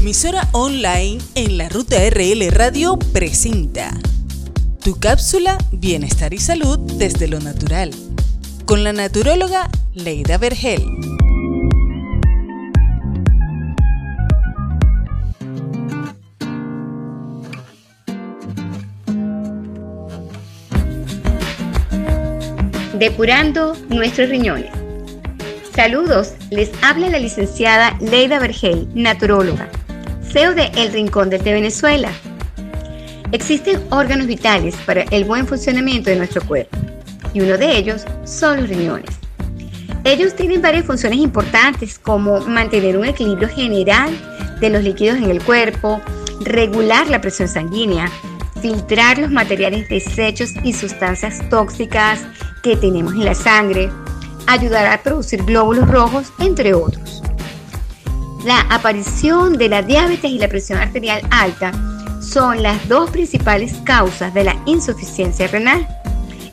emisora online en la ruta RL Radio presenta tu cápsula Bienestar y Salud desde lo natural con la naturóloga Leida Vergel. Depurando nuestros riñones. Saludos, les habla la licenciada Leida Vergel, naturóloga, CEO de El Rincón de Venezuela. Existen órganos vitales para el buen funcionamiento de nuestro cuerpo y uno de ellos son los riñones. Ellos tienen varias funciones importantes como mantener un equilibrio general de los líquidos en el cuerpo, regular la presión sanguínea, filtrar los materiales desechos y sustancias tóxicas que tenemos en la sangre, ayudar a producir glóbulos rojos, entre otros. La aparición de la diabetes y la presión arterial alta son las dos principales causas de la insuficiencia renal.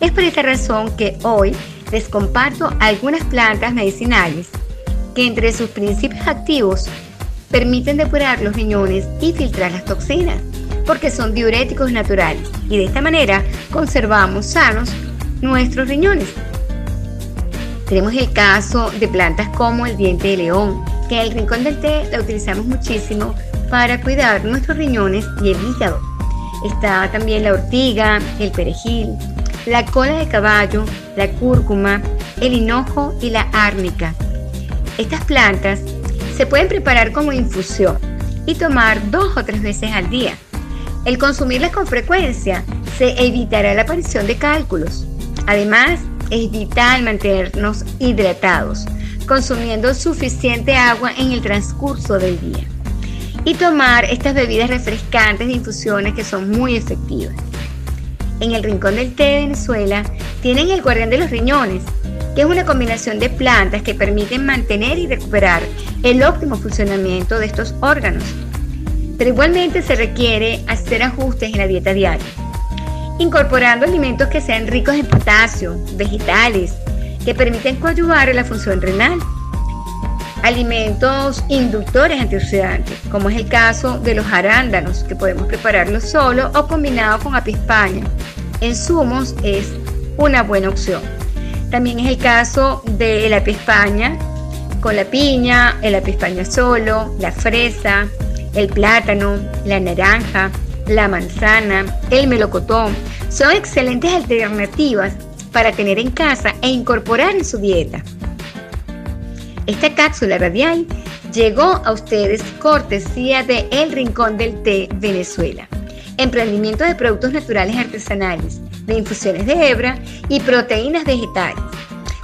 Es por esta razón que hoy les comparto algunas plantas medicinales que entre sus principios activos permiten depurar los riñones y filtrar las toxinas, porque son diuréticos naturales y de esta manera conservamos sanos nuestros riñones. Tenemos el caso de plantas como el diente de león, que en el rincón del té la utilizamos muchísimo para cuidar nuestros riñones y el hígado. Está también la ortiga, el perejil, la cola de caballo, la cúrcuma, el hinojo y la árnica. Estas plantas se pueden preparar como infusión y tomar dos o tres veces al día. El consumirlas con frecuencia se evitará la aparición de cálculos. Además, es vital mantenernos hidratados, consumiendo suficiente agua en el transcurso del día. Y tomar estas bebidas refrescantes de infusiones que son muy efectivas. En el Rincón del Té de Venezuela tienen el guardián de los riñones, que es una combinación de plantas que permiten mantener y recuperar el óptimo funcionamiento de estos órganos. Pero igualmente se requiere hacer ajustes en la dieta diaria incorporando alimentos que sean ricos en potasio, vegetales, que permiten coadyuvar a la función renal. Alimentos inductores antioxidantes, como es el caso de los arándanos, que podemos prepararlos solo o combinado con apispaña. En zumos es una buena opción. También es el caso de la apispaña con la piña, el apispaña solo, la fresa, el plátano, la naranja, la manzana, el melocotón, son excelentes alternativas para tener en casa e incorporar en su dieta. Esta cápsula radial llegó a ustedes cortesía de El Rincón del Té Venezuela, emprendimiento de productos naturales artesanales, de infusiones de hebra y proteínas vegetales.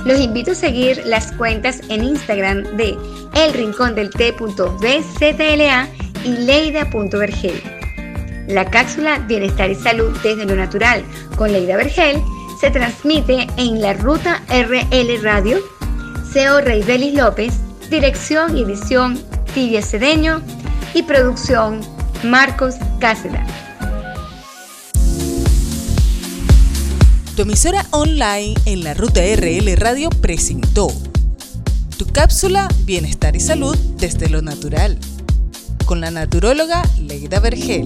Los invito a seguir las cuentas en Instagram de elrincondelté.bzla y leida.vergel. La cápsula Bienestar y Salud desde lo Natural con Leida Vergel se transmite en la ruta RL Radio, CEO Rey Belis López, dirección y edición Tibia Cedeño y producción Marcos Cáceres. Tu emisora online en la ruta RL Radio presentó tu cápsula Bienestar y Salud desde lo Natural con la naturóloga Leida Vergel.